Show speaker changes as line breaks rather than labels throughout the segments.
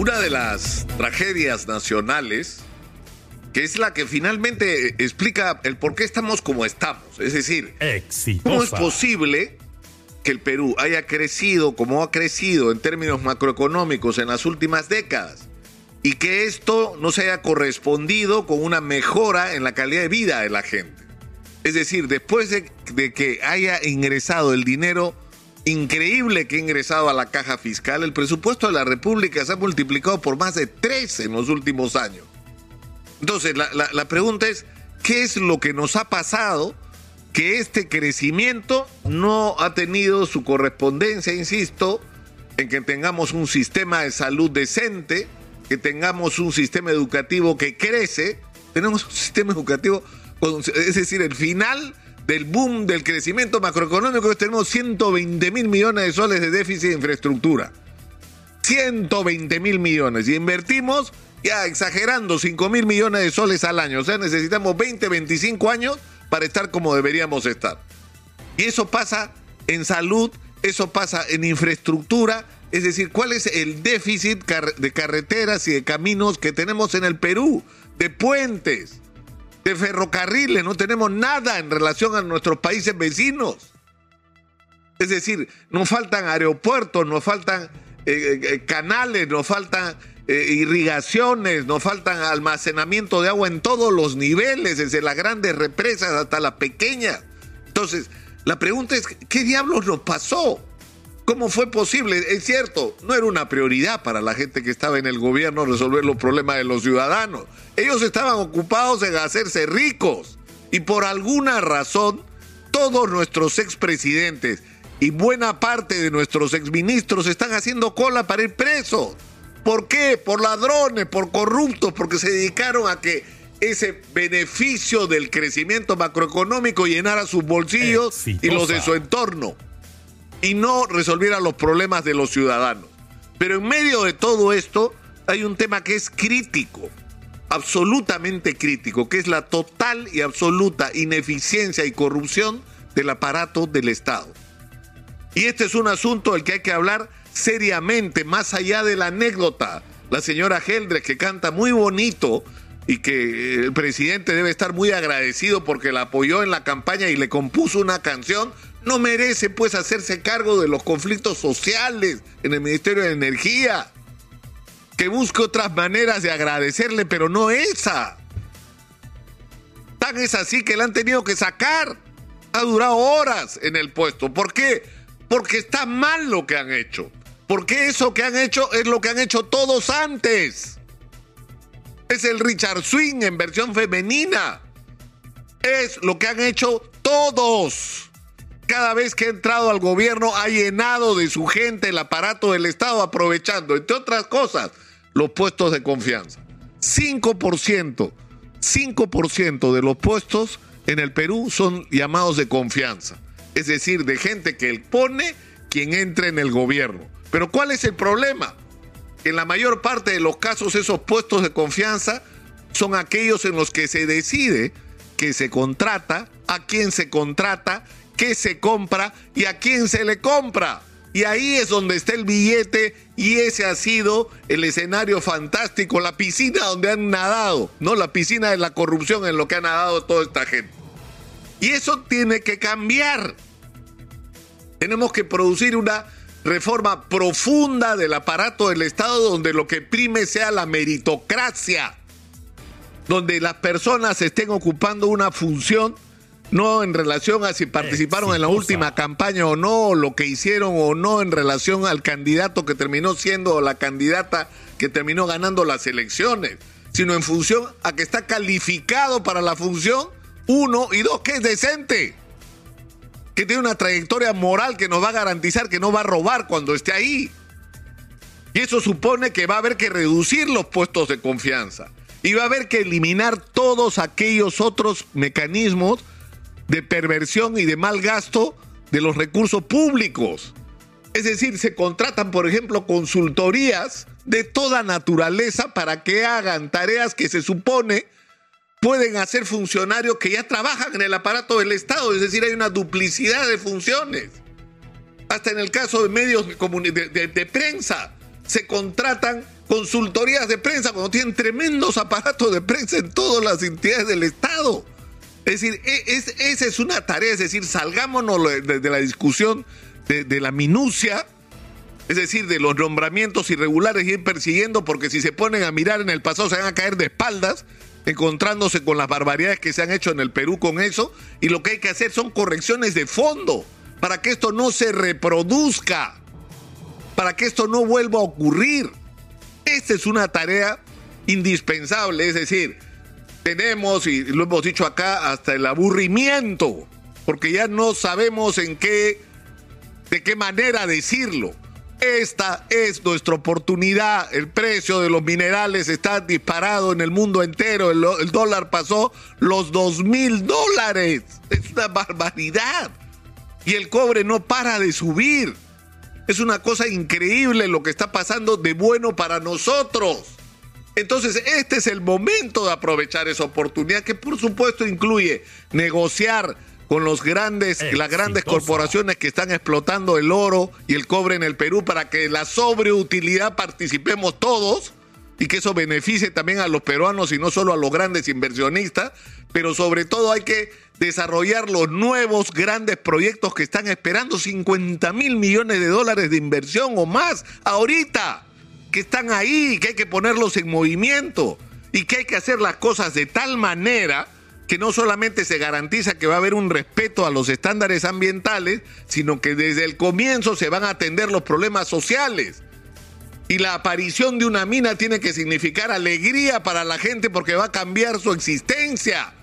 Una de las tragedias nacionales, que es la que finalmente explica el por qué estamos como estamos. Es decir, ¿cómo es posible que el Perú haya crecido como ha crecido en términos macroeconómicos en las últimas décadas? Y que esto no se haya correspondido con una mejora en la calidad de vida de la gente. Es decir, después de, de que haya ingresado el dinero increíble que ha ingresado a la caja fiscal, el presupuesto de la República se ha multiplicado por más de tres en los últimos años. Entonces, la, pregunta es, ¿qué es lo que nos ha pasado? Que este crecimiento no ha tenido su correspondencia, insisto, en que tengamos un sistema de salud decente, que tengamos un sistema educativo que crece, tenemos un sistema educativo, es decir, el final del boom del crecimiento macroeconómico, tenemos 120 mil millones de soles de déficit de infraestructura. 120 mil millones. Y invertimos, ya exagerando, 5 mil millones de soles al año. O sea, necesitamos 20, 25 años para estar como deberíamos estar. Y eso pasa en salud, eso pasa en infraestructura. Es decir, ¿cuál es el déficit de carreteras y de caminos que tenemos en el Perú? De puentes de ferrocarriles, no tenemos nada en relación a nuestros países vecinos. Es decir, nos faltan aeropuertos, nos faltan eh, eh, canales, nos faltan eh, irrigaciones, nos faltan almacenamiento de agua en todos los niveles, desde las grandes represas hasta las pequeñas. Entonces, la pregunta es, ¿qué diablos nos pasó? ¿Cómo fue posible? Es cierto, no era una prioridad para la gente que estaba en el gobierno resolver los problemas de los ciudadanos. Ellos estaban ocupados en hacerse ricos. Y por alguna razón, todos nuestros expresidentes y buena parte de nuestros exministros están haciendo cola para ir presos. ¿Por qué? Por ladrones, por corruptos, porque se dedicaron a que ese beneficio del crecimiento macroeconómico llenara sus bolsillos y los de su entorno y no resolviera los problemas de los ciudadanos. Pero en medio de todo esto hay un tema que es crítico, absolutamente crítico, que es la total y absoluta ineficiencia y corrupción del aparato del Estado. Y este es un asunto del que hay que hablar seriamente, más allá de la anécdota. La señora Heldres, que canta muy bonito y que el presidente debe estar muy agradecido porque la apoyó en la campaña y le compuso una canción, no merece pues hacerse cargo de los conflictos sociales en el Ministerio de Energía. Que busque otras maneras de agradecerle, pero no esa. Tan es así que la han tenido que sacar. Ha durado horas en el puesto. ¿Por qué? Porque está mal lo que han hecho. Porque eso que han hecho es lo que han hecho todos antes. Es el Richard Swing en versión femenina. Es lo que han hecho todos cada vez que ha entrado al gobierno ha llenado de su gente el aparato del Estado, aprovechando, entre otras cosas, los puestos de confianza. 5%, 5% de los puestos en el Perú son llamados de confianza. Es decir, de gente que él pone quien entre en el gobierno. Pero ¿cuál es el problema? En la mayor parte de los casos esos puestos de confianza son aquellos en los que se decide que se contrata, a quién se contrata qué se compra y a quién se le compra. Y ahí es donde está el billete y ese ha sido el escenario fantástico, la piscina donde han nadado, no la piscina de la corrupción en lo que ha nadado toda esta gente. Y eso tiene que cambiar. Tenemos que producir una reforma profunda del aparato del Estado donde lo que prime sea la meritocracia, donde las personas estén ocupando una función no en relación a si participaron en la última campaña o no, lo que hicieron o no en relación al candidato que terminó siendo o la candidata que terminó ganando las elecciones, sino en función a que está calificado para la función, uno, y dos, que es decente, que tiene una trayectoria moral que nos va a garantizar que no va a robar cuando esté ahí. Y eso supone que va a haber que reducir los puestos de confianza. Y va a haber que eliminar todos aquellos otros mecanismos de perversión y de mal gasto de los recursos públicos. Es decir, se contratan, por ejemplo, consultorías de toda naturaleza para que hagan tareas que se supone pueden hacer funcionarios que ya trabajan en el aparato del Estado. Es decir, hay una duplicidad de funciones. Hasta en el caso de medios de, de prensa, se contratan consultorías de prensa cuando tienen tremendos aparatos de prensa en todas las entidades del Estado. Es decir, e, esa es una tarea, es decir, salgámonos de, la discusión de, de, la minucia, es decir, de los nombramientos irregulares y ir persiguiendo, porque si se ponen a mirar en el pasado se van a caer de espaldas, encontrándose con las barbaridades que se han hecho en el Perú con eso, y lo que hay que hacer son correcciones de fondo para que esto no se reproduzca, para que esto no vuelva a ocurrir. Esta es una tarea indispensable, es decir, tenemos, y lo hemos dicho acá, hasta el aburrimiento, porque ya no sabemos en qué, de qué manera decirlo. Esta es nuestra oportunidad. El precio de los minerales está disparado en el mundo entero. El, dólar pasó los dos mil dólares. Es una barbaridad. Y el cobre no para de subir. Es una cosa increíble lo que está pasando de bueno para nosotros. Entonces, este es el momento de aprovechar esa oportunidad que por supuesto incluye negociar con los grandes, las grandes corporaciones que están explotando el oro y el cobre en el Perú para que la sobreutilidad participemos todos y que eso beneficie también a los peruanos y no solo a los grandes inversionistas, pero sobre todo hay que desarrollar los nuevos grandes proyectos que están esperando 50 mil millones de dólares de inversión o más ahorita, que están ahí, que hay que ponerlos en movimiento y que hay que hacer las cosas de tal manera que no solamente se garantiza que va a haber un respeto a los estándares ambientales, sino que desde el comienzo se van a atender los problemas sociales. Y la aparición de una mina tiene que significar alegría para la gente porque va a cambiar su existencia.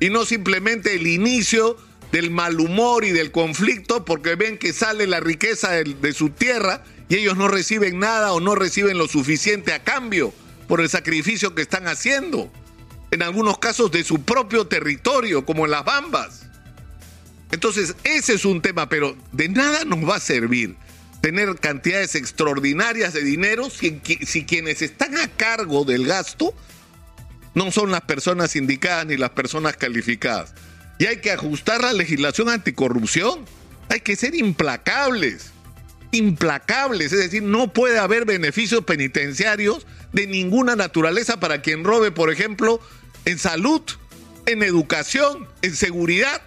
Y no simplemente el inicio del mal humor y del conflicto porque ven que sale la riqueza de, de su tierra y ellos no reciben nada o no reciben lo suficiente a cambio por el sacrificio que están haciendo en algunos casos de su propio territorio, como en las Bambas. Entonces, ese es un tema, pero de nada nos va a servir tener cantidades extraordinarias de dinero si, quienes están a cargo del gasto no son las personas indicadas ni las personas calificadas. Y hay que ajustar la legislación anticorrupción. Hay que ser implacables. Implacables. Es decir, no puede haber beneficios penitenciarios de ninguna naturaleza para quien robe, por ejemplo, en salud, en educación, en seguridad.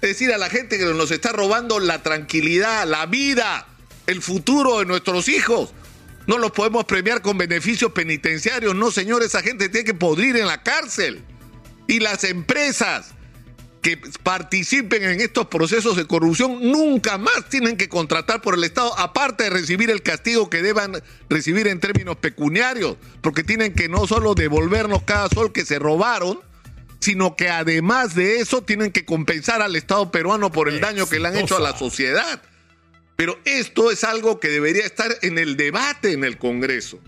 Es decir, a la gente que nos está robando la tranquilidad, la vida, el futuro de nuestros hijos. No los podemos premiar con beneficios penitenciarios. No, señor, esa gente tiene que podrir en la cárcel. Y las empresas que participen en estos procesos de corrupción nunca más tienen que contratar por el Estado, aparte de recibir el castigo que deban recibir en términos pecuniarios, porque tienen que no solo devolvernos cada sol que se robaron, sino que además de eso tienen que compensar al Estado peruano por el daño que le han hecho a la sociedad. Pero esto es algo que debería estar en el debate en el Congreso.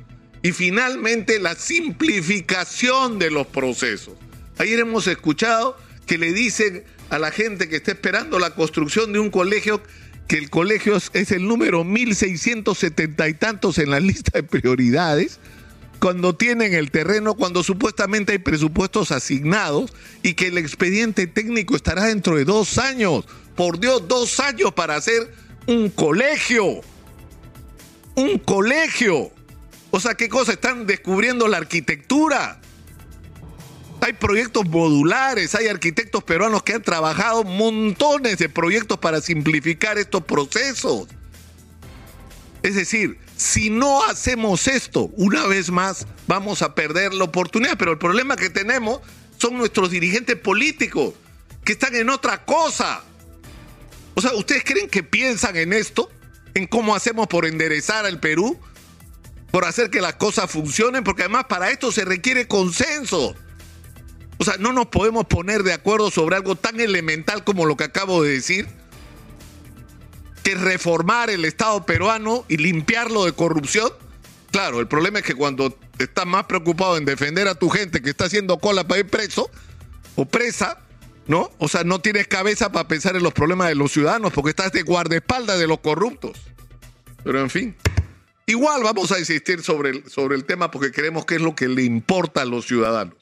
Y finalmente la simplificación de los procesos. Ayer hemos escuchado que le dicen a la gente que está esperando la construcción de un colegio que el colegio es el número 1670 y tantos en la lista de prioridades, cuando tienen el terreno, cuando supuestamente hay presupuestos asignados y que el expediente técnico estará dentro de dos años. Por Dios, dos años para hacer un colegio. Un colegio. O sea, ¿qué cosa? Están descubriendo la arquitectura. Hay proyectos modulares, hay arquitectos peruanos que han trabajado montones de proyectos para simplificar estos procesos. Es decir, si no hacemos esto, una vez más vamos a perder la oportunidad. Pero el problema que tenemos son nuestros dirigentes políticos, que están en otra cosa. O sea, ¿ustedes creen que piensan en esto? ¿En cómo hacemos por enderezar al Perú? ¿Por hacer que las cosas funcionen? Porque además para esto se requiere consenso. O sea, no nos podemos poner de acuerdo sobre algo tan elemental como lo que acabo de decir, que reformar el Estado peruano y limpiarlo de corrupción. Claro, el problema es que cuando estás más preocupado en defender a tu gente que está haciendo cola para ir preso o presa, ¿no? O sea, no tienes cabeza para pensar en los problemas de los ciudadanos porque estás de guardaespaldas de los corruptos. Pero en fin, igual vamos a insistir sobre el, sobre el tema porque creemos que es lo que le importa a los ciudadanos.